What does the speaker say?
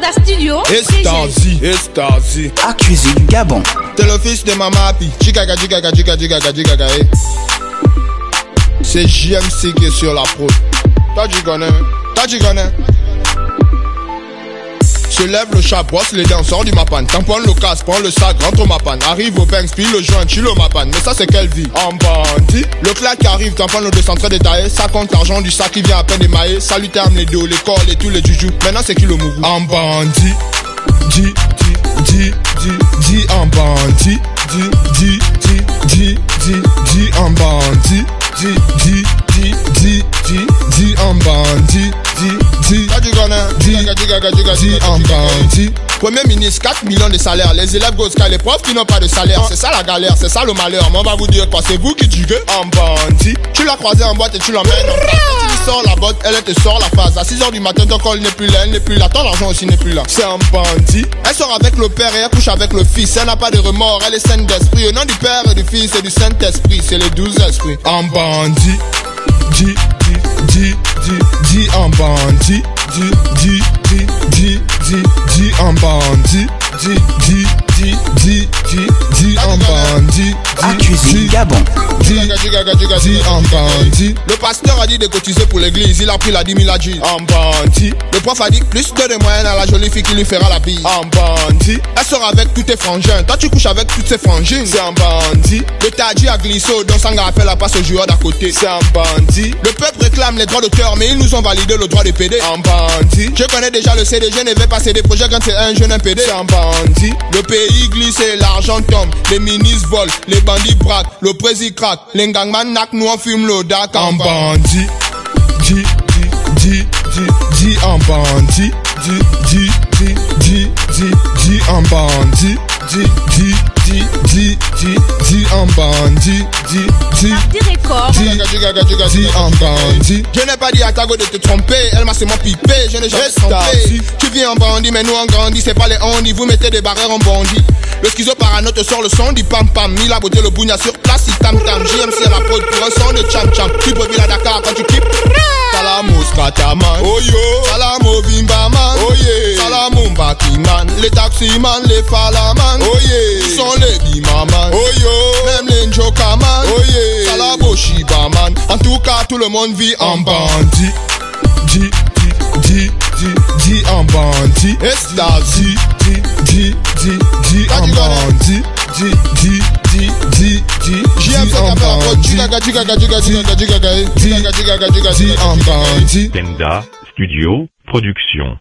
Penda Studio. Estazi, Estazi. Accusé du Gabon. T'es le fils de ma mapi. Chigaga, chigaga, chigaga, chigaga, chigaga, eh. C'est JMC qui est sur la prod. Toi tu connais, toi tu connais. Se lève le chat, brosse les dents, sort du mapan. Tamponne le casque, prends le sac, rentre au mapan. Arrive au bank, pile le joint, chill au mapan. Mais ça c'est quelle vie En bandit. Le claque arrive, tamponne le 200 très détaillé. Ça compte l'argent du sac qui vient à peine émaillé. Salut terme les dos, les corps, les tous les jujus. Maintenant c'est qui le mouvou En bandit. Di, di, di, di, di en bandit. Di, di, di, di, di, di en bandit. Di, di, di, di, di, di en bandit. Di, en. Premier ministre, 4 millions de salaires. Les élèves Gosca, les profs qui n'ont pas de salaire. C'est ça la galère, c'est ça le malheur. Mais on va vous dire quoi, c'est vous qui diguez en bandit. Tu l'as croisé en boîte et tu l'emmènes tu lui sors la botte, elle te sort la phase. À 6h du matin, ton col n'est plus là, elle n'est plus là. Ton argent aussi n'est plus là. C'est un bandit. Elle sort avec le père et elle couche avec le fils. Elle n'a pas de remords, elle est saine d'esprit. Au nom du père et du fils et du Saint-Esprit, c'est les douze esprits. En bandit. Di, di, di, di, di en bandit. Di, di, di, di, di, di en bandit. Di, di, di, di, di, di en bandit. Accusé Gabon. En bandit. Le pasteur a dit de cotiser pour l'église. Il a pris la 10 000 à dit en bandit. Le prof a dit plus de moyens à la jolie fille qui lui fera la bille. En bandit. Elle sort avec tous tes frangins. Toi tu couches avec toutes ses frangines. C'est un bandit. Le tadji a glissé au Sanga a fait la passe au joueur d'à côté. C'est un bandit. Le peuple réclame les droits d'auteur, mais ils nous ont validé le droit de PD. En bandit. Je connais déjà le CDG, ne vais pas céder projet quand c'est un jeune impédé. C'est un bandit. Le pays glisse et l'argent tombe. Les ministres volent, les bandits braquent, le président craque. Les gangman nak, nous on fume le dac en bandit. Di, di, di, di, di en bandit. Di, di, di, di, di, di en bandit. Di, di, di, di, di, di en bandit. Di, di, dis en bandit. Je n'ai pas dit à ta go de te tromper. Elle m'a seulement pipé. Je n'ai jamais trompé. Tu viens en bandit, mais nous on grandit. C'est pas les ondis. Vous mettez des barrières en bandit. Le schizo parano te sort le son du pam pam. Mis la beauté, le bougna sur place. Il tam tam. JMC à la prod pour un son de cham cham. Tu peux à Dakar quand tu kippes. Salamo Scataman. Oh yo. Salamo Bimbaman. Oh yeah. Salamo. Les taximans, les falaman. Oh yeah. Ils sont les bimaman. Oh yo. Même les njokaman. Oh yeah. Salabo Shibaman. En tout cas, tout le monde vit en bandit. Di, di, di, di, di en bandit. Estasi. Di, di, di en bandit. Di, di, di, di, di, di en bandit. Di en bandit. Tenda Studio Production.